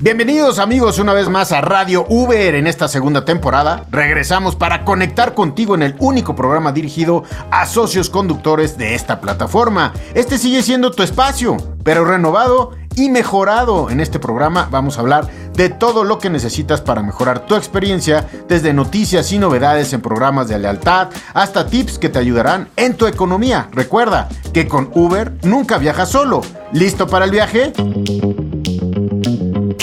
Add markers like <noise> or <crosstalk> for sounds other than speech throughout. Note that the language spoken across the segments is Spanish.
Bienvenidos amigos una vez más a Radio Uber en esta segunda temporada. Regresamos para conectar contigo en el único programa dirigido a socios conductores de esta plataforma. Este sigue siendo tu espacio, pero renovado y mejorado. En este programa vamos a hablar de todo lo que necesitas para mejorar tu experiencia, desde noticias y novedades en programas de lealtad hasta tips que te ayudarán en tu economía. Recuerda que con Uber nunca viajas solo. ¿Listo para el viaje?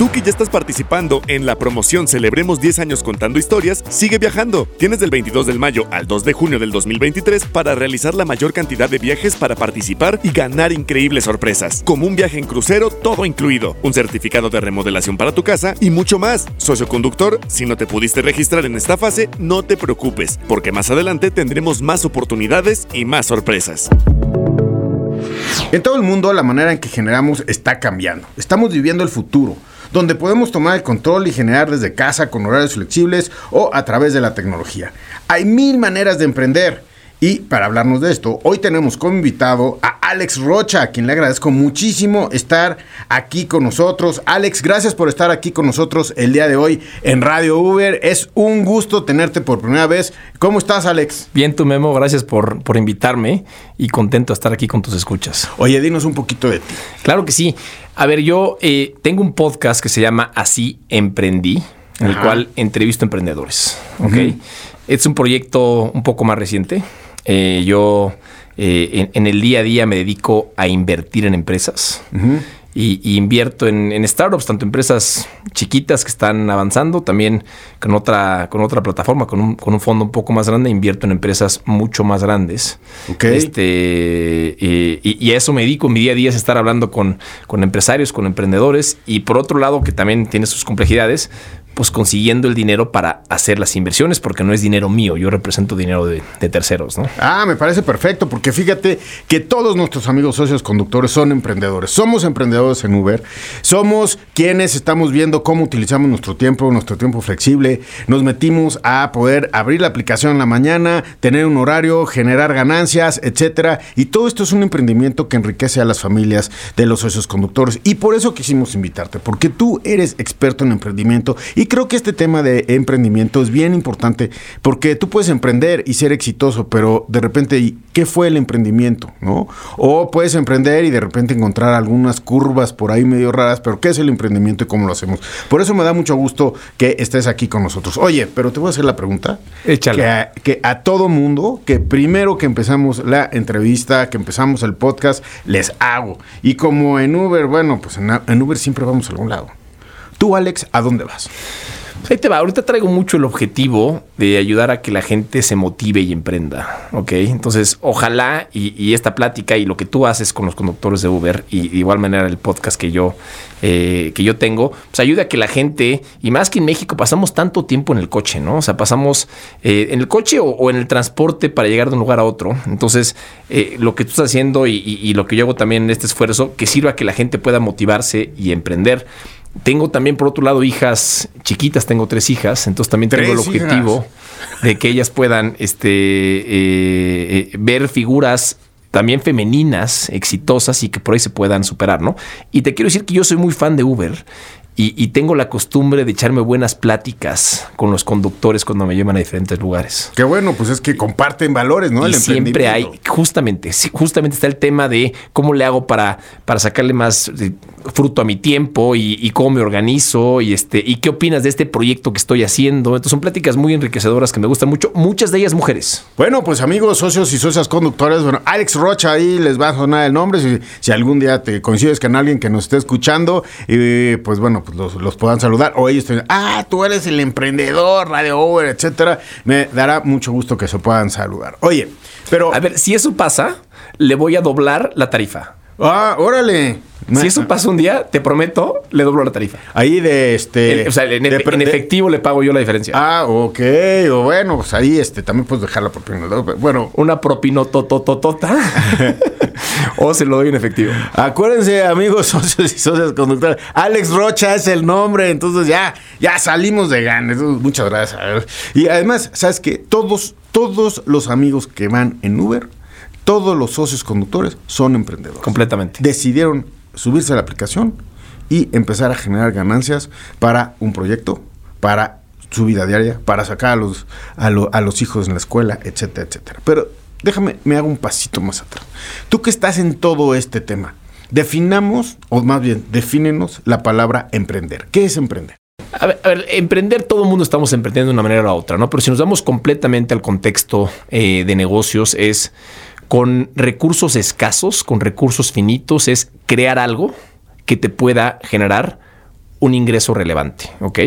Tú que ya estás participando en la promoción Celebremos 10 años contando historias, sigue viajando. Tienes del 22 de mayo al 2 de junio del 2023 para realizar la mayor cantidad de viajes para participar y ganar increíbles sorpresas, como un viaje en crucero todo incluido, un certificado de remodelación para tu casa y mucho más. Socio conductor, si no te pudiste registrar en esta fase, no te preocupes, porque más adelante tendremos más oportunidades y más sorpresas. En todo el mundo la manera en que generamos está cambiando. Estamos viviendo el futuro donde podemos tomar el control y generar desde casa con horarios flexibles o a través de la tecnología. Hay mil maneras de emprender. Y para hablarnos de esto, hoy tenemos como invitado a Alex Rocha, a quien le agradezco muchísimo estar aquí con nosotros. Alex, gracias por estar aquí con nosotros el día de hoy en Radio Uber. Es un gusto tenerte por primera vez. ¿Cómo estás, Alex? Bien, tu Memo, gracias por, por invitarme y contento de estar aquí con tus escuchas. Oye, dinos un poquito de ti. Claro que sí. A ver, yo eh, tengo un podcast que se llama Así Emprendí, en el cual entrevisto emprendedores. ¿ok? Es un proyecto un poco más reciente. Eh, yo eh, en, el día a día me dedico a invertir en empresas. Y, invierto en, startups, tanto empresas chiquitas que están avanzando, también con otra, con otra plataforma, con un, con un fondo un poco más grande, invierto en empresas mucho más grandes. Este, eh, y, a eso me dedico, mi día a día es estar hablando con, con empresarios, con emprendedores, y por otro lado, que también tiene sus complejidades, pues consiguiendo el dinero para hacer las inversiones, porque no es dinero mío, yo represento dinero de, terceros, ¿no? Ah, me parece perfecto, porque fíjate que todos nuestros amigos socios conductores son emprendedores, somos emprendedores en Uber, somos quienes estamos viendo cómo utilizamos nuestro tiempo, nuestro tiempo flexible, nos metimos a poder abrir la aplicación en la mañana, tener un horario, generar ganancias, etcétera, y todo esto es un emprendimiento que enriquece a las familias de los socios conductores, y por eso quisimos invitarte, porque tú eres experto en emprendimiento creo que este tema de emprendimiento es bien importante porque tú puedes emprender y ser exitoso, pero de repente, ¿qué fue el emprendimiento? ¿No? O puedes emprender y de repente encontrar algunas curvas por ahí medio raras, pero ¿qué es el emprendimiento y cómo lo hacemos? Por eso me da mucho gusto que estés aquí con nosotros. Oye, pero te voy a hacer la pregunta. Échale. Que a, todo mundo, que primero que empezamos la entrevista, que empezamos el podcast, les hago. Y como en Uber, bueno, pues en, en Uber siempre vamos a algún lado. Tú, Alex, ¿a dónde vas? Ahí te va. Ahorita traigo mucho el objetivo de ayudar a que la gente se motive y emprenda. Ok. Entonces, ojalá y, esta plática y lo que tú haces con los conductores de Uber y de igual manera el podcast que yo, eh, que yo tengo, pues ayude a que la gente, y más que en México, pasamos tanto tiempo en el coche, ¿no? O sea, pasamos eh, en el coche o, en el transporte para llegar de un lugar a otro. Entonces, eh, lo que tú estás haciendo y, y lo que yo hago también en este esfuerzo, que sirva a que la gente pueda motivarse y emprender. Tengo también, por otro lado, hijas chiquitas, tengo tres hijas, entonces también tengo el objetivo de que ellas puedan este, eh, eh, ver figuras también femeninas, exitosas y que por ahí se puedan superar, ¿no? Y te quiero decir que yo soy muy fan de Uber y, tengo la costumbre de echarme buenas pláticas con los conductores cuando me llevan a diferentes lugares. Qué bueno, pues es que comparten valores, ¿no? Y siempre hay, justamente, justamente está el tema de cómo le hago para, para sacarle más eh, fruto a mi tiempo y, cómo me organizo y este y qué opinas de este proyecto que estoy haciendo. Entonces son pláticas muy enriquecedoras que me gustan mucho, muchas de ellas mujeres. Bueno, pues amigos, socios y socias conductores, bueno, Alex Rocha ahí les va a sonar el nombre si, si algún día te coincides con alguien que nos esté escuchando y pues bueno, pues los, puedan saludar. O ellos te dicen, ah, tú eres el emprendedor, Radio Over, etcétera. Me dará mucho gusto que se puedan saludar. Oye, pero. A ver, si eso pasa, le voy a doblar la tarifa. Ah, órale. Si eso pasa un día, te prometo, le doblo la tarifa. Ahí de este. En- o sea, en, de- en de- efectivo le pago yo la diferencia. Ah, ok. O bueno, pues ahí este, también puedes dejar la propina. ¿no? Bueno, Una propinotototota. <laughs> o se lo doy en efectivo. acuérdense, amigos <laughs> socios y socias conductores. Alex Rocha es el nombre. Entonces ya, ya salimos de ganas. Muchas gracias. Y además, ¿sabes qué? Todos, todos los amigos que van en Uber, todos los socios conductores son emprendedores. Completamente. decidieron subirse a la aplicación y empezar a generar ganancias para un proyecto, para su vida diaria, para sacar a los, a, lo- a los hijos en la escuela, etcétera, etcétera. Pero déjame, me hago un pasito más atrás. Tú que estás en todo este tema, definamos, o más bien, defínenos la palabra emprender. ¿Qué es emprender? A ver, a ver, emprender, todo el mundo estamos emprendiendo de una manera u otra, ¿no? Pero si nos damos completamente al contexto eh, de negocios, es con recursos escasos, con recursos finitos, es crear algo que te pueda generar un ingreso relevante, ¿ok?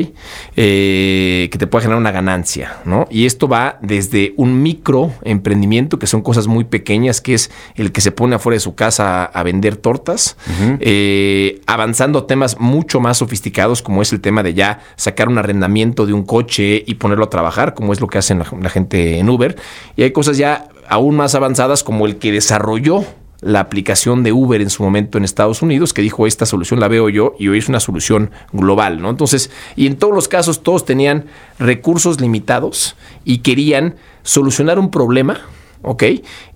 Eh, que te pueda generar una ganancia, ¿no? Y esto va desde un micro emprendimiento, que son cosas muy pequeñas, que es el que se pone afuera de su casa a, vender tortas, eh, avanzando a temas mucho más sofisticados, como es el tema de ya sacar un arrendamiento de un coche y ponerlo a trabajar, como es lo que hacen la, la gente en Uber. Y hay cosas ya aún más avanzadas, como el que desarrolló la aplicación de Uber en su momento en Estados Unidos, que dijo, esta solución la veo yo y hoy es una solución global, ¿no? Entonces, y en todos los casos, todos tenían recursos limitados y querían solucionar un problema, ¿ok?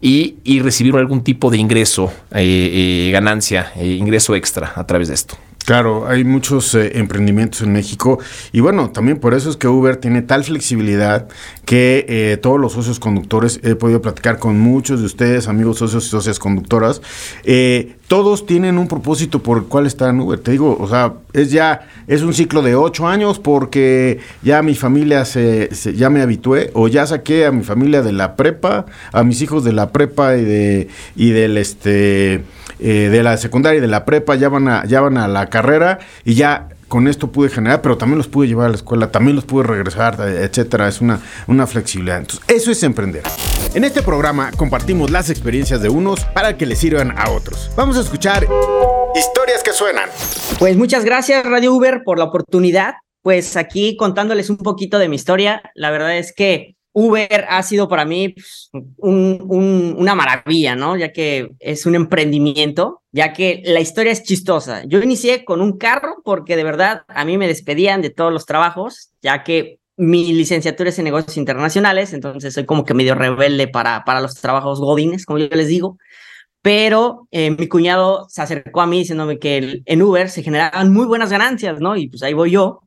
Y, y recibir algún tipo de ingreso, eh, eh, ganancia, eh, ingreso extra a través de esto. Claro, hay muchos eh, emprendimientos en México y bueno, también por eso es que Uber tiene tal flexibilidad que eh, todos los socios conductores, he podido platicar con muchos de ustedes, amigos socios y socias conductoras, eh, todos tienen un propósito por el cual están Uber. Te digo, o sea, es ya, es un ciclo de ocho años porque ya mi familia se, se- ya me habitué o ya saqué a mi familia de la prepa, a mis hijos de la prepa y de y del este eh, de la secundaria y de la prepa ya van a ya van a la carrera y ya con esto pude generar, pero también los pude llevar a la escuela, también los pude regresar, etcétera. Es una, una flexibilidad. Entonces, eso es emprender. En este programa compartimos las experiencias de unos para que les sirvan a otros. Vamos a escuchar historias que suenan. Pues muchas gracias Radio Uber por la oportunidad. Pues aquí contándoles un poquito de mi historia. La verdad es que Uber ha sido para mí pues, un- un- una maravilla, ¿no? Ya que es un emprendimiento, ya que la historia es chistosa. Yo inicié con un carro porque de verdad a mí me despedían de todos los trabajos, ya que mi licenciatura es en negocios internacionales, entonces soy como que medio rebelde para, para los trabajos godines, como yo les digo pero eh, mi cuñado se acercó a mí diciéndome que en Uber se generaban muy buenas ganancias, ¿no? Y pues ahí voy yo,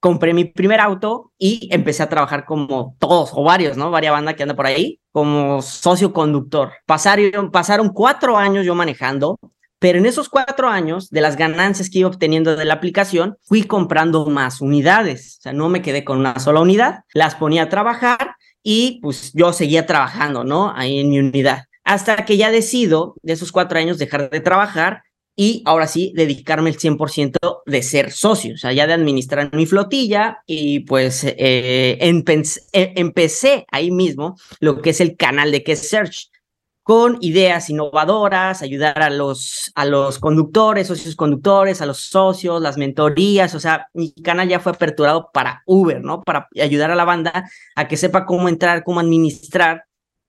compré mi primer auto y empecé a trabajar como todos o varios, ¿no? Varia banda que anda por ahí, como socio conductor. Pasaron, pasaron cuatro años yo manejando, pero en esos cuatro años, de las ganancias que iba obteniendo de la aplicación, fui comprando más unidades. O sea, no me quedé con una sola unidad, las ponía a trabajar y pues yo seguía trabajando, ¿no? Ahí en mi unidad. Hasta que ya decido, de esos cuatro años, dejar de trabajar y ahora sí dedicarme el 100% de ser socio, o sea, ya de administrar mi flotilla y pues eh, empe- eh, empecé ahí mismo lo que es el canal de Que Search con ideas innovadoras, ayudar a los, a los conductores, socios conductores, a los socios, las mentorías, o sea, mi canal ya fue aperturado para Uber, ¿no? Para ayudar a la banda a que sepa cómo entrar, cómo administrar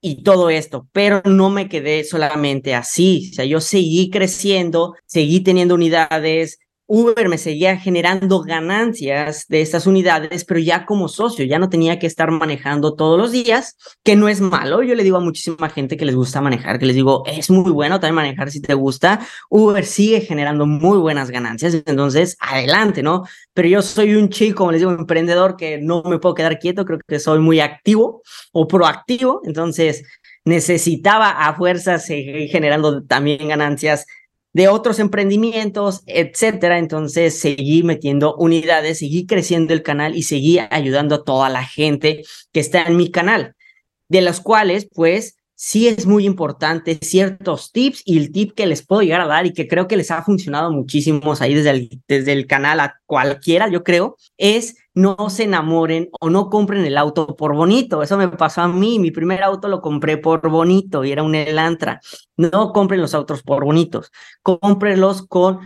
y todo esto, pero no me quedé solamente así, o sea, yo seguí creciendo, seguí teniendo unidades, Uber me seguía generando ganancias de estas unidades, pero ya como socio, ya no tenía que estar manejando todos los días, que no es malo. Yo le digo a muchísima gente que les gusta manejar, que les digo, es muy bueno también manejar si te gusta. Uber sigue generando muy buenas ganancias, entonces adelante, ¿no? Pero yo soy un chico, como les digo, emprendedor que no me puedo quedar quieto, creo que soy muy activo o proactivo, entonces necesitaba a fuerzas seguir generando también ganancias de otros emprendimientos, etcétera. Entonces seguí metiendo unidades, seguí creciendo el canal y seguí ayudando a toda la gente que está en mi canal, de las cuales, pues, sí es muy importante ciertos tips y el tip que les puedo llegar a dar y que creo que les ha funcionado muchísimos ahí desde el, desde el canal a cualquiera, yo creo, es no se enamoren o no compren el auto por bonito. Eso me pasó a mí. Mi primer auto lo compré por bonito y era un Elantra. No compren los autos por bonitos. Cómprenlos con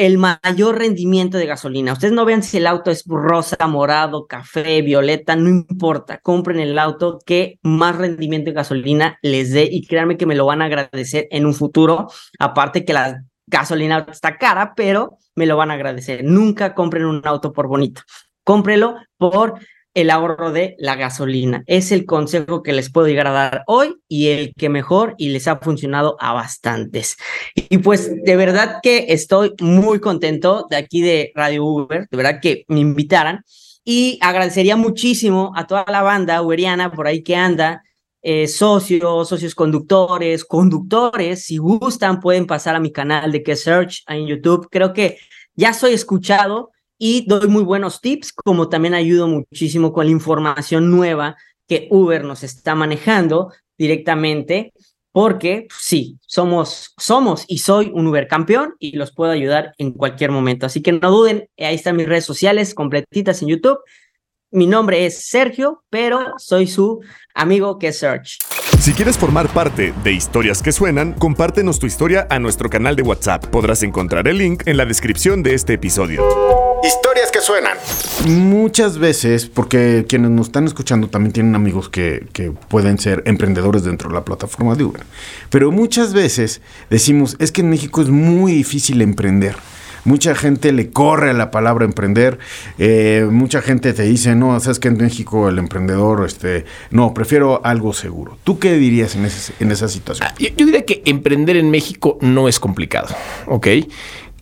el mayor rendimiento de gasolina. Ustedes no vean si el auto es rosa, morado, café, violeta, no importa. Compren el auto que más rendimiento de gasolina les dé y créanme que me lo van a agradecer en un futuro. Aparte que la gasolina está cara, pero me lo van a agradecer. Nunca compren un auto por bonito. Cómprelo por el ahorro de la gasolina. Es el consejo que les puedo llegar a dar hoy y el que mejor y les ha funcionado a bastantes. Y pues de verdad que estoy muy contento de aquí de Radio Uber, de verdad que me invitaran y agradecería muchísimo a toda la banda uberiana por ahí que anda. Eh, socios, socios conductores, conductores, si gustan pueden pasar a mi canal de Que Search en YouTube. Creo que ya soy escuchado y doy muy buenos tips, como también ayudo muchísimo con la información nueva que Uber nos está manejando directamente, porque pues, sí, somos, somos y soy un Uber campeón y los puedo ayudar en cualquier momento. Así que no duden, ahí están mis redes sociales completitas en YouTube. Mi nombre es Sergio, pero soy su amigo que Search. Si quieres formar parte de Historias que Suenan, compártenos tu historia a nuestro canal de WhatsApp. Podrás encontrar el link en la descripción de este episodio. Historias que suenan. Muchas veces, porque quienes nos están escuchando también tienen amigos que, que, pueden ser emprendedores dentro de la plataforma de Uber. Pero muchas veces decimos, es que en México es muy difícil emprender. Mucha gente le corre a la palabra emprender. Eh, mucha gente te dice, no, sabes que en México el emprendedor, este, no, prefiero algo seguro. ¿Tú qué dirías en, ese, en esa situación? Yo, yo diría que emprender en México no es complicado, ¿ok?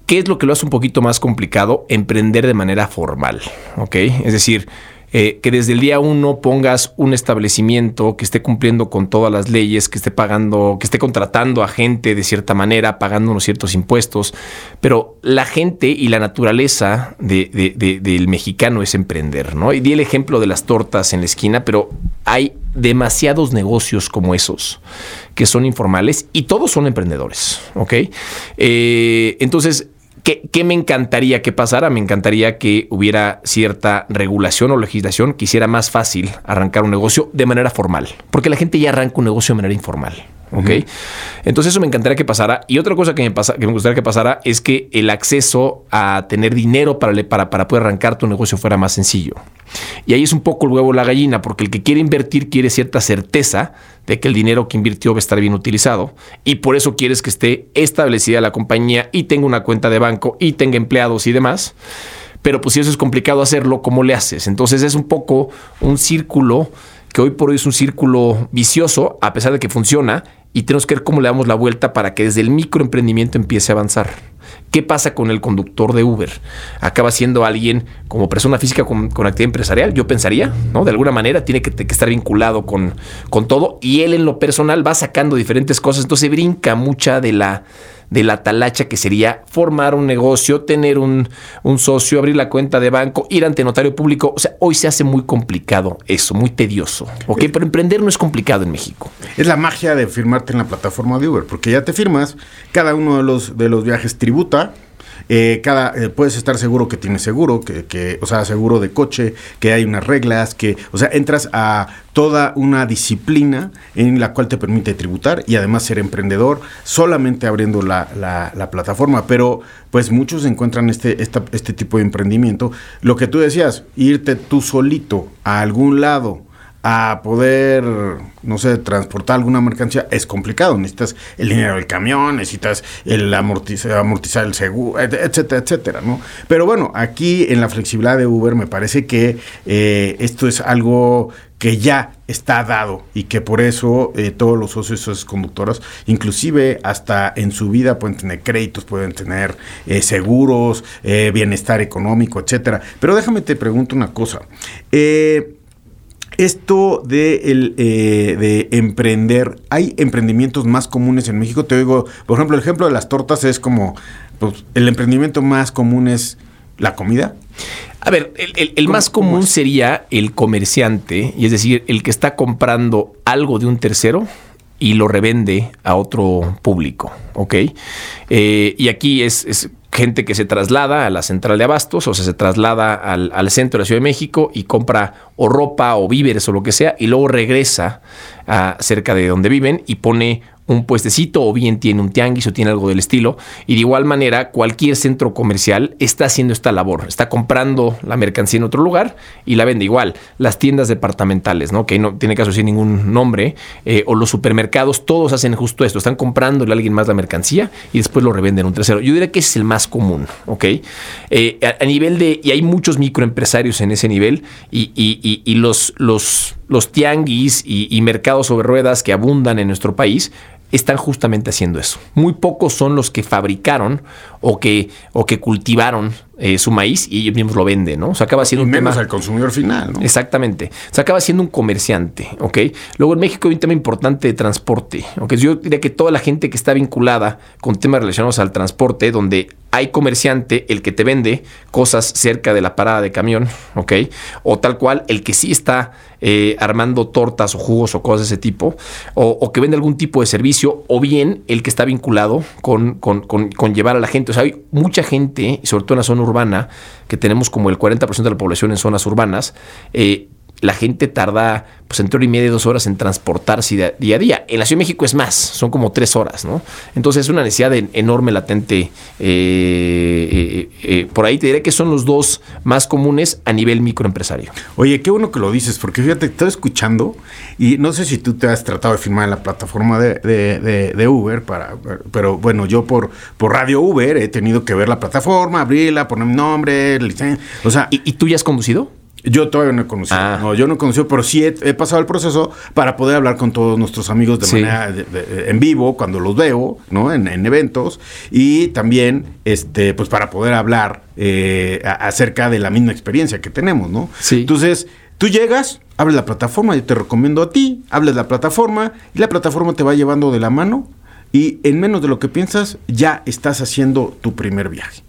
¿Qué es lo que lo hace un poquito más complicado? Emprender de manera formal, ¿ok? Es decir, eh, que desde el día uno pongas un establecimiento que esté cumpliendo con todas las leyes, que esté pagando, que esté contratando a gente de cierta manera, pagando unos ciertos impuestos. Pero la gente y la naturaleza del mexicano es emprender, ¿no? Y di el ejemplo de las tortas en la esquina, pero hay demasiados negocios como esos que son informales y todos son emprendedores, ¿ok? Eh, entonces, ¿Qué, me encantaría que pasara? Me encantaría que hubiera cierta regulación o legislación que hiciera más fácil arrancar un negocio de manera formal, porque la gente ya arranca un negocio de manera informal. ¿Ok? Entonces eso me encantaría que pasara. Y otra cosa que me, pasa, que me gustaría que pasara es que el acceso a tener dinero para, para, para poder arrancar tu negocio fuera más sencillo. Y ahí es un poco el huevo la gallina, porque el que quiere invertir quiere cierta certeza de que el dinero que invirtió va a estar bien utilizado. Y por eso quieres que esté establecida la compañía y tenga una cuenta de banco y tenga empleados y demás. Pero pues si eso es complicado hacerlo, ¿cómo le haces? Entonces es un poco un círculo que hoy por hoy es un círculo vicioso, a pesar de que funciona, y tenemos que ver cómo le damos la vuelta para que desde el microemprendimiento empiece a avanzar. ¿Qué pasa con el conductor de Uber? Acaba siendo alguien como persona física con, actividad empresarial, yo pensaría, ¿no? De alguna manera tiene que, estar vinculado con, con todo y él en lo personal va sacando diferentes cosas, entonces brinca mucha de la de la talacha que sería formar un negocio, tener un, un, socio, abrir la cuenta de banco, ir ante notario público. O sea, hoy se hace muy complicado eso, muy tedioso. ¿Ok? Pero emprender no es complicado en México. Es la magia de firmarte en la plataforma de Uber, porque ya te firmas, cada uno de los, de los viajes tributa eh, cada, eh, puedes estar seguro que tienes seguro, que, que, o sea, seguro de coche, que hay unas reglas, que, o sea, entras a toda una disciplina en la cual te permite tributar y además ser emprendedor solamente abriendo la, la, plataforma. Pero pues muchos encuentran este, este tipo de emprendimiento. Lo que tú decías, irte tú solito a algún lado a poder, no sé, transportar alguna mercancía es complicado. Necesitas el dinero del camión, necesitas el amortizar, el seguro, etcétera, etcétera, ¿no? Pero bueno, aquí en la flexibilidad de Uber me parece que eh, esto es algo que ya está dado y que por eso eh, todos los socios y socios conductoras, inclusive hasta en su vida pueden tener créditos, pueden tener eh, seguros, bienestar económico, etcétera. Pero déjame te pregunto una cosa. Esto de, el, eh, de emprender, ¿hay emprendimientos más comunes en México? Te digo, por ejemplo, el ejemplo de las tortas es como, pues, el emprendimiento más común es la comida. A ver, el, más común sería el comerciante, y es decir, el que está comprando algo de un tercero y lo revende a otro público, ¿ok? Eh, y aquí es, gente que se traslada a la central de abastos, o sea, se traslada al, al, centro de la Ciudad de México y compra o ropa o víveres o lo que sea, y luego regresa a cerca de donde viven y pone un puestecito o bien tiene un tianguis o tiene algo del estilo. Y de igual manera, cualquier centro comercial está haciendo esta labor. Está comprando la mercancía en otro lugar y la vende igual. Las tiendas departamentales, ¿no? que no tiene caso decir ningún nombre, eh, o los supermercados, todos hacen justo esto. Están comprándole a alguien más la mercancía y después lo revenden un tercero. Yo diría que ese es el más común, ¿ok? Eh, a, nivel de, y hay muchos microempresarios en ese nivel y, y, los, los, los tianguis y mercados sobre ruedas que abundan en nuestro país, están justamente haciendo eso. Muy pocos son los que fabricaron o que, o que cultivaron eh, su maíz y ellos mismos lo venden, ¿no? O sea, acaba siendo un menos al consumidor final, ¿no? Exactamente. Se acaba siendo un comerciante, ¿ok? Luego en México hay un tema importante de transporte, ¿ok? Yo diría que toda la gente que está vinculada con temas relacionados al transporte, donde hay comerciante, el que te vende cosas cerca de la parada de camión, ¿ok? O tal cual, el que sí está eh, armando tortas o jugos o cosas de ese tipo, o, que vende algún tipo de servicio, o bien el que está vinculado con, con, con llevar a la gente. O sea, hay mucha gente, sobre todo en la zona urbana, que tenemos como el 40% de la población en zonas urbanas, eh, la gente tarda pues entre hora y media y dos horas en transportarse día a día. En la Ciudad de México es más, son como tres horas, ¿no? Entonces es una necesidad enorme latente. Eh, eh, eh, por ahí te diré que son los dos más comunes a nivel microempresario. Oye, qué bueno que lo dices, porque fíjate, estoy escuchando y no sé si tú te has tratado de firmar en la plataforma de, Uber, para, pero bueno, yo por, por Radio Uber he tenido que ver la plataforma, abrirla, poner mi nombre, licencia. O sea, ¿Y, ¿Y tú ya has conducido? Yo todavía no he conocido. Ah. No, yo no he conocido, pero sí he, pasado el proceso para poder hablar con todos nuestros amigos de manera en vivo, cuando los veo, ¿no? En, eventos. Y también, este, pues para poder hablar eh, acerca de la misma experiencia que tenemos, ¿no? Sí. Entonces, tú llegas, abres la plataforma, yo te recomiendo a ti, hables la plataforma, y la plataforma te va llevando de la mano. Y en menos de lo que piensas, ya estás haciendo tu primer viaje.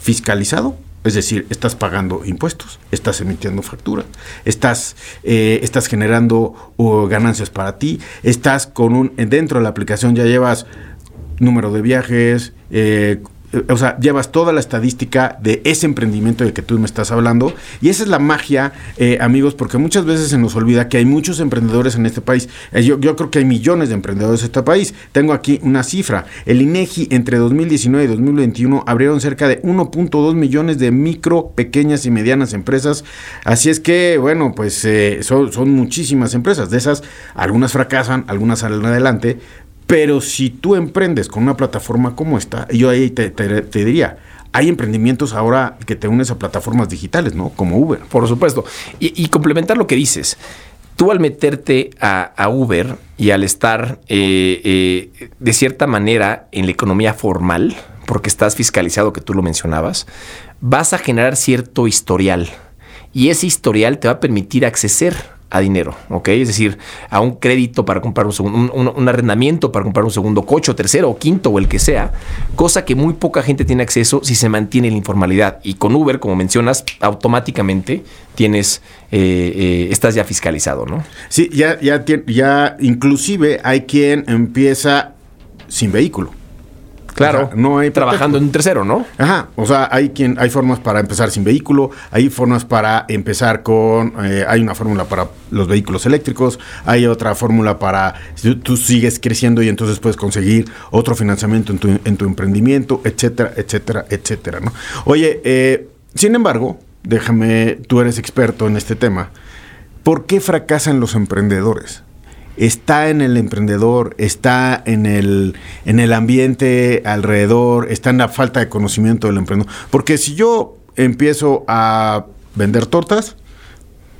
Fiscalizado es decir, estás pagando impuestos, estás emitiendo facturas, estás, eh, estás generando ganancias para ti, estás con un, dentro de la aplicación ya llevas número de viajes, eh, o sea, llevas toda la estadística de ese emprendimiento de que tú me estás hablando. Y esa es la magia, eh, amigos, porque muchas veces se nos olvida que hay muchos emprendedores en este país. Eh, yo, creo que hay millones de emprendedores en este país. Tengo aquí una cifra. El INEGI entre 2019 y 2021 abrieron cerca de 1.2 millones de micro, pequeñas y medianas empresas. Así es que, bueno, pues eh, son, son muchísimas empresas. De esas, algunas fracasan, algunas salen adelante, pero si tú emprendes con una plataforma como esta, yo ahí te, diría, hay emprendimientos ahora que te unes a plataformas digitales, ¿no? Como Uber. Por supuesto. Y, complementar lo que dices. Tú al meterte a, Uber y al estar eh, eh, de cierta manera en la economía formal, porque estás fiscalizado, que tú lo mencionabas, vas a generar cierto historial. Y ese historial te va a permitir acceder a dinero, ¿ok? Es decir, a un crédito para comprar un, segundo, un, arrendamiento para comprar un segundo coche, o tercero o quinto o el que sea, cosa que muy poca gente tiene acceso si se mantiene la informalidad. Y con Uber, como mencionas, automáticamente tienes, eh, eh, estás ya fiscalizado, ¿no? Sí, ya, ya, ya inclusive hay quien empieza sin vehículo. Claro, no hay trabajando en un tercero, ¿no? Ajá, o sea, hay quien hay formas para empezar sin vehículo, hay formas para empezar con eh, hay una fórmula para los vehículos eléctricos, hay otra fórmula para si tú sigues creciendo y entonces puedes conseguir otro financiamiento en tu, en tu emprendimiento, etcétera, etcétera, etcétera, ¿no? Oye, eh, sin embargo, déjame, tú eres experto en este tema. ¿Por qué fracasan los emprendedores? Está en el emprendedor, está en el, en el ambiente alrededor, está en la falta de conocimiento del emprendedor. Porque si yo empiezo a vender tortas,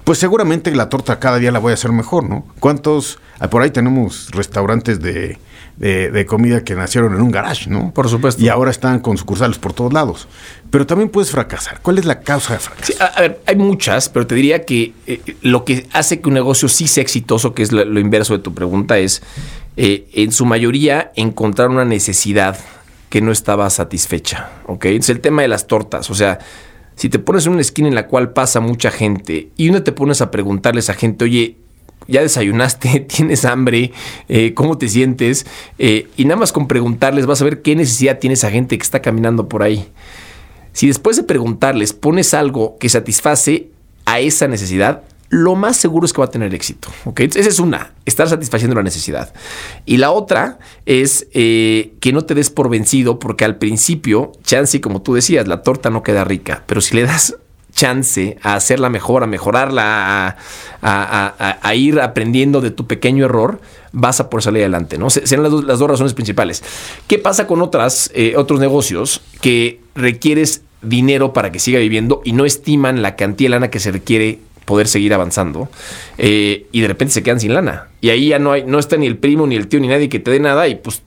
pues seguramente la torta cada día la voy a hacer mejor, ¿no? ¿Cuántos? Ah, por ahí tenemos restaurantes de, de, comida que nacieron en un garage, ¿no? Por supuesto. Y ahora están con sucursales por todos lados. Pero también puedes fracasar. ¿Cuál es la causa de fracaso? a, ver, hay muchas, pero te diría que eh, lo que hace que un negocio sí sea exitoso, que es lo, inverso de tu pregunta, es eh, en su mayoría encontrar una necesidad que no estaba satisfecha. ¿Ok? Es el tema de las tortas. O sea, si te pones en una esquina en la cual pasa mucha gente y uno te pones a preguntarles a gente, oye, ya desayunaste, <laughs> tienes hambre, eh, cómo te sientes, eh, y nada más con preguntarles vas a ver qué necesidad tiene esa gente que está caminando por ahí. Si después de preguntarles pones algo que satisface a esa necesidad, lo más seguro es que va a tener éxito. Esa es una, estar satisfaciendo la necesidad. Y la otra es eh, que no te des por vencido, porque al principio, chance, como tú decías, la torta no queda rica, pero si le das chance a hacerla mejor, a mejorarla, a, ir aprendiendo de tu pequeño error, vas a poder salir adelante, ¿no? Serán las, dos, razones principales. ¿Qué pasa con otras, eh, otros negocios que requieres dinero para que siga viviendo y no estiman la cantidad de lana que se requiere poder seguir avanzando eh, y de repente se quedan sin lana y ahí ya no hay no está ni el primo ni el tío ni nadie que te dé nada y pues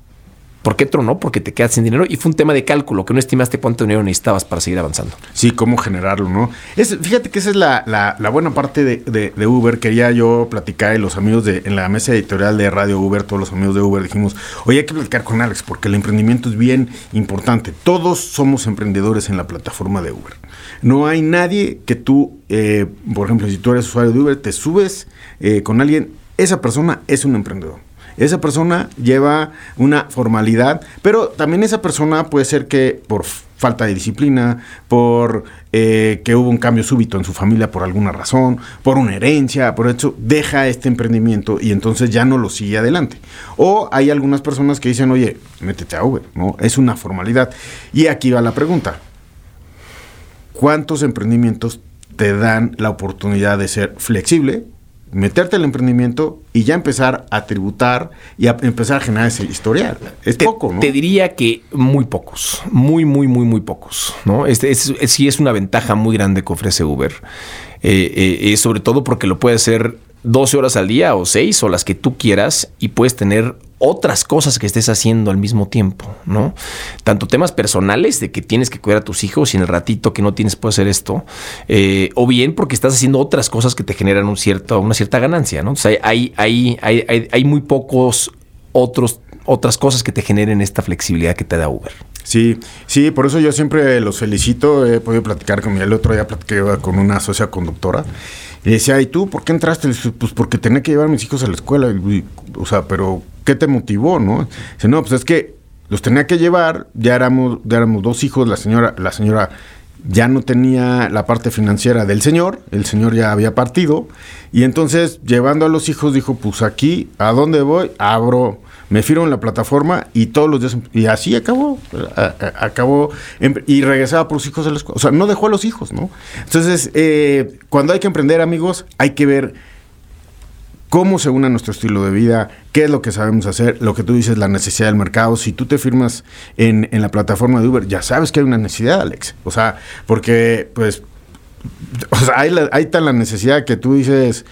¿Por qué tronó? Porque te quedas sin dinero y fue un tema de cálculo, que no estimaste cuánto dinero necesitabas para seguir avanzando. Sí, cómo generarlo, ¿no? Es, fíjate que esa es la, buena parte de, Uber. Quería yo platicar y los amigos de, en la mesa editorial de Radio Uber, todos los amigos de Uber, dijimos, oye, hay que platicar con Alex porque el emprendimiento es bien importante. Todos somos emprendedores en la plataforma de Uber. No hay nadie que tú, eh, por ejemplo, si tú eres usuario de Uber, te subes eh, con alguien, esa persona es un emprendedor. Esa persona lleva una formalidad, pero también esa persona puede ser que por falta de disciplina, por eh, que hubo un cambio súbito en su familia por alguna razón, por una herencia, por eso deja este emprendimiento y entonces ya no lo sigue adelante. O hay algunas personas que dicen, oye, métete a Uber, ¿no? Es una formalidad. Y aquí va la pregunta. ¿Cuántos emprendimientos te dan la oportunidad de ser flexible, meterte al emprendimiento y ya empezar a tributar y a empezar a generar ese historial. Es poco, ¿no? Te diría que muy pocos, muy, muy, muy, muy pocos, ¿no? Este es, sí es una ventaja muy grande que ofrece Uber. Eh, eh, sobre todo porque lo puede hacer 12 horas al día o 6 o las que tú quieras y puedes tener otras cosas que estés haciendo al mismo tiempo, ¿no? Tanto temas personales de que tienes que cuidar a tus hijos y en el ratito que no tienes puede hacer esto, eh, o bien porque estás haciendo otras cosas que te generan un una cierta ganancia, ¿no? Entonces hay, hay, hay, hay, muy pocos otros, otras cosas que te generen esta flexibilidad que te da Uber. Sí, sí, por eso yo siempre los felicito. He podido platicar con el otro día platiqué con una socia conductora y decía, ¿y tú por qué entraste? Pues porque tenía que llevar a mis hijos a la escuela. o sea, pero ¿qué te motivó, no? Dice, no, pues es que los tenía que llevar, ya éramos, ya éramos dos hijos, la señora, la señora ya no tenía la parte financiera del señor, el señor ya había partido, y entonces llevando a los hijos dijo, pues aquí, ¿a dónde voy? Abro me firmo en la plataforma y todos los días, y así acabó, acabó, y regresaba por los hijos de la escuela. O sea, no dejó a los hijos, ¿no? Entonces, eh, cuando hay que emprender, amigos, hay que ver cómo se une a nuestro estilo de vida, qué es lo que sabemos hacer, lo que tú dices, la necesidad del mercado. Si tú te firmas en, en la plataforma de Uber, ya sabes que hay una necesidad, Alex. O sea, porque, pues, o sea, hay, hay está la necesidad que tú dices,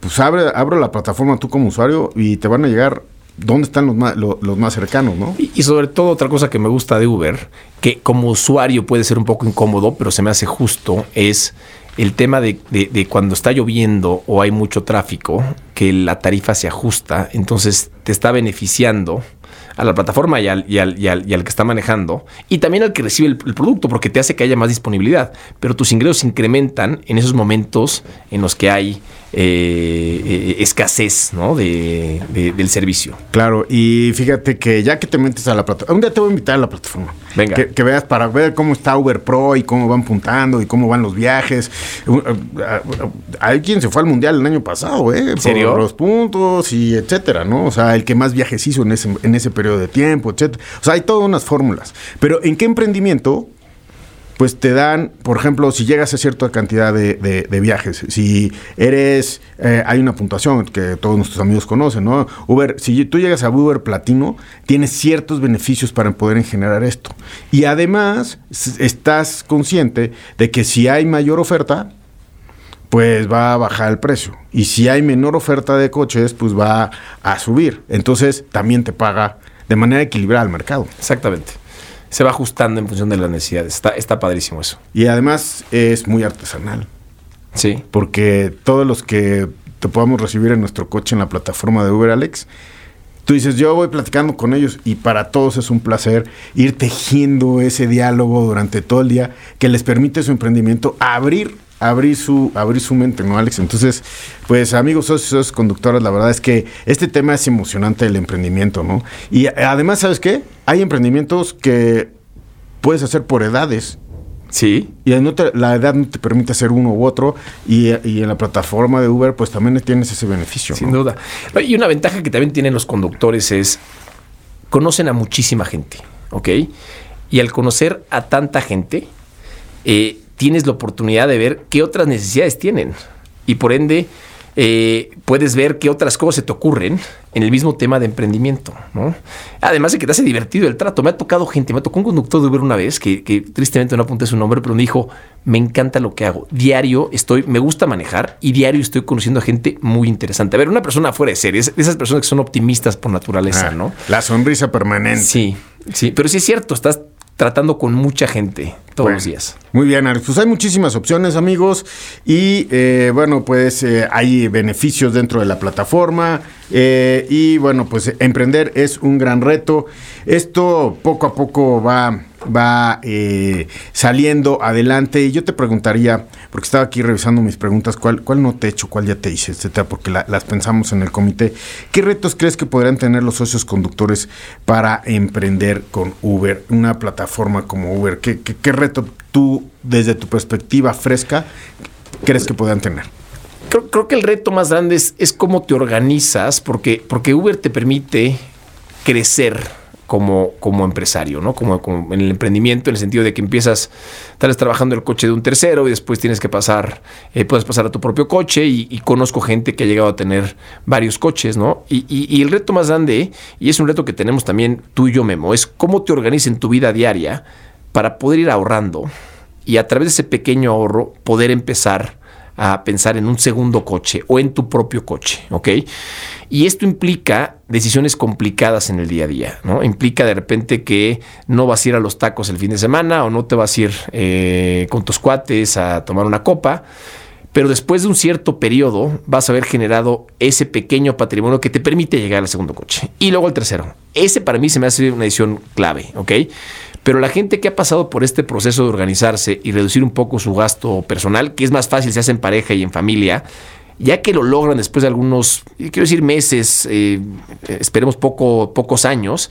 pues abre, abro la plataforma tú como usuario y te van a llegar dónde están los más, los, más cercanos, ¿no? Y, sobre todo otra cosa que me gusta de Uber, que como usuario puede ser un poco incómodo, pero se me hace justo, es el tema de, de, cuando está lloviendo o hay mucho tráfico, que la tarifa se ajusta, entonces te está beneficiando a la plataforma y al, y al, y al, que está manejando, y también al que recibe el, el, producto, porque te hace que haya más disponibilidad, pero tus ingresos incrementan en esos momentos en los que hay eh, eh, escasez ¿no? de, del servicio. Claro, y fíjate que ya que te metes a la plataforma, un día te voy a invitar a la plataforma. Venga. Que, veas para ver cómo está Uber Pro y cómo van puntando y cómo van los viajes. Uh, uh, hay quien se fue al mundial el año pasado, ¿eh? ¿Serio? Por los puntos y etcétera, ¿no? O sea, el que más viajes hizo en ese, en ese periodo de tiempo, etcétera. O sea, hay todas unas fórmulas. Pero ¿en qué emprendimiento pues te dan, por ejemplo, si llegas a cierta cantidad de, viajes, si eres, eh, hay una puntuación que todos nuestros amigos conocen, ¿no? Uber, si tú llegas a Uber Platino, tienes ciertos beneficios para poder generar esto. Y además, estás consciente de que si hay mayor oferta, pues va a bajar el precio. Y si hay menor oferta de coches, pues va a subir. Entonces, también te paga de manera equilibrada el mercado. Exactamente se va ajustando en función de las necesidades. Está, está padrísimo eso. Y además es muy artesanal. Sí. Porque todos los que te podamos recibir en nuestro coche en la plataforma de Uber Alex, tú dices, yo voy platicando con ellos y para todos es un placer ir tejiendo ese diálogo durante todo el día que les permite su emprendimiento abrir abrir su, abrir su mente, ¿no, Alex? Entonces, pues amigos socios, socios conductores, la verdad es que este tema es emocionante el emprendimiento, ¿no? Y además, ¿sabes qué? Hay emprendimientos que puedes hacer por edades. Sí. Y no te- la edad no te permite hacer uno u otro. Y, y en la plataforma de Uber, pues también tienes ese beneficio. Sin ¿no? duda. Y una ventaja que también tienen los conductores es conocen a muchísima gente, ¿ok? Y al conocer a tanta gente, eh, tienes la oportunidad de ver qué otras necesidades tienen. Y por ende, eh, puedes ver qué otras cosas se te ocurren en el mismo tema de emprendimiento, ¿no? Además de que te hace divertido el trato. Me ha tocado gente, me tocó un conductor de Uber una vez que, que tristemente no apunté su nombre, pero me dijo, me encanta lo que hago. Diario estoy, me gusta manejar y diario estoy conociendo a gente muy interesante. A ver, una persona fuera de serie, es- esas personas que son optimistas por naturaleza, Ah, ¿no? La sonrisa permanente. Sí, sí, pero sí es cierto, estás tratando con mucha gente todos Bueno, los días. Muy bien, Alex. Pues hay muchísimas opciones, amigos. Y eh, bueno, pues eh, hay beneficios dentro de la plataforma. eh, y bueno, pues emprender es un gran reto. Esto poco a poco va, va eh, saliendo adelante. Yo te preguntaría, porque estaba aquí revisando mis preguntas, ¿cuál, cuál no te he hecho, cuál ya te hice, etcétera? Porque la- las pensamos en el comité. ¿Qué retos crees que podrán tener los socios conductores para emprender con Uber? Una plataforma como Uber. ¿Qué, qué, reto tú, desde tu perspectiva fresca, crees que puedan tener? Creo, creo que el reto más grande es, es cómo te organizas, porque, porque Uber te permite crecer como, como empresario, ¿no? Como, como en el emprendimiento, en el sentido de que empiezas, tal vez trabajando el coche de un tercero y después tienes que pasar, eh, puedes pasar a tu propio coche y, conozco gente que ha llegado a tener varios coches, ¿no? Y, y- y el reto más grande, y es un reto que tenemos también tú y yo, Memo, es cómo te organizas en tu vida diaria para poder ir ahorrando y a través de ese pequeño ahorro poder empezar a pensar en un segundo coche o en tu propio coche, ¿ok? Y esto implica decisiones complicadas en el día a día, ¿no? Implica de repente que no vas a ir a los tacos el fin de semana o no te vas a ir eh, con tus cuates a tomar una copa, pero después de un cierto periodo vas a haber generado ese pequeño patrimonio que te permite llegar al segundo coche. Y luego el tercero. Ese para mí se me hace una decisión clave, ¿ok? Pero la gente que ha pasado por este proceso de organizarse y reducir un poco su gasto personal, que es más fácil si hace en pareja y en familia, ya que lo logran después de algunos, quiero decir meses, eh, esperemos poco, pocos años,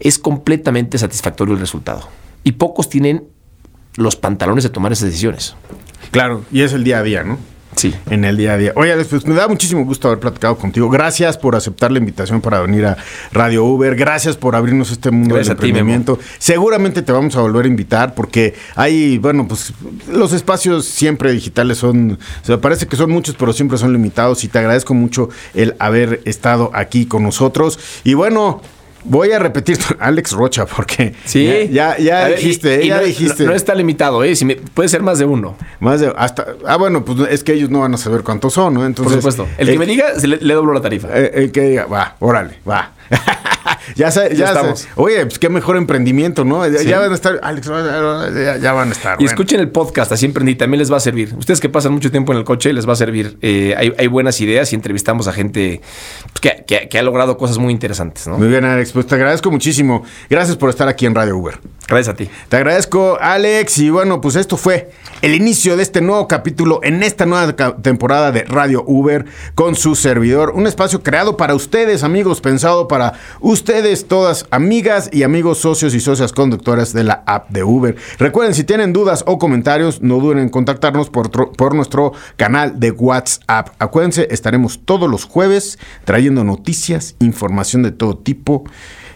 es completamente satisfactorio el resultado. Y pocos tienen los pantalones de tomar esas decisiones. Claro, y es el día a día, ¿no? Sí. En el día a día. Oye, pues me da muchísimo gusto haber platicado contigo. Gracias por aceptar la invitación para venir a Radio Uber. Gracias por abrirnos este mundo Gracias del ti, emprendimiento. Seguramente te vamos a volver a invitar porque hay, bueno, pues los espacios siempre digitales son, o sea, parece que son muchos, pero siempre son limitados y te agradezco mucho el haber estado aquí con nosotros. Y bueno, voy a repetir Alex Rocha porque Sí. ya, ya, ya A ver, dijiste, y- y ya no, dijiste. No, no está limitado, ¿eh? Si me- puede ser más de uno. Más de hasta ah bueno pues es que ellos no van a saber cuántos son no Por entonces supuesto. El que me diga, se le, le doblo la tarifa. eh, el que diga va órale va <laughs> ya sé, ya, Ya sé. estamos. oye pues qué mejor emprendimiento no ya, Sí. ya van a estar Alex ya, ya van a estar Y bueno. escuchen el podcast, así emprendí, también les va a servir. Ustedes que pasan mucho tiempo en el coche, les va a servir. Eh, hay, hay buenas ideas y entrevistamos a gente pues, que, que- que ha logrado cosas muy interesantes, ¿no? muy bien Alex pues te agradezco muchísimo gracias por estar aquí en Radio Uber Gracias a ti. Te agradezco, Alex. Y bueno, pues esto fue el inicio de este nuevo capítulo en esta nueva temporada de Radio Uber con su servidor. Un espacio creado para ustedes, amigos, pensado para ustedes, todas amigas y amigos socios y socias conductoras de la app de Uber. Recuerden, si tienen dudas o comentarios, no duden en contactarnos por, por nuestro canal de WhatsApp. Acuérdense, estaremos todos los jueves trayendo noticias, información de todo tipo.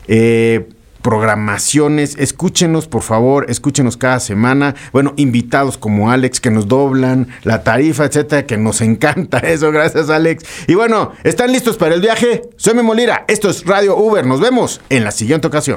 Eh, programaciones. Escúchenos, por favor, escúchenos cada semana. Bueno, invitados como Alex que nos doblan la tarifa, etcétera, que nos <laughs> encanta eso. Gracias, Alex. Y bueno, ¿están listos para el viaje? Soy Memo Lira. Esto es Radio Uber. Nos vemos en la siguiente ocasión.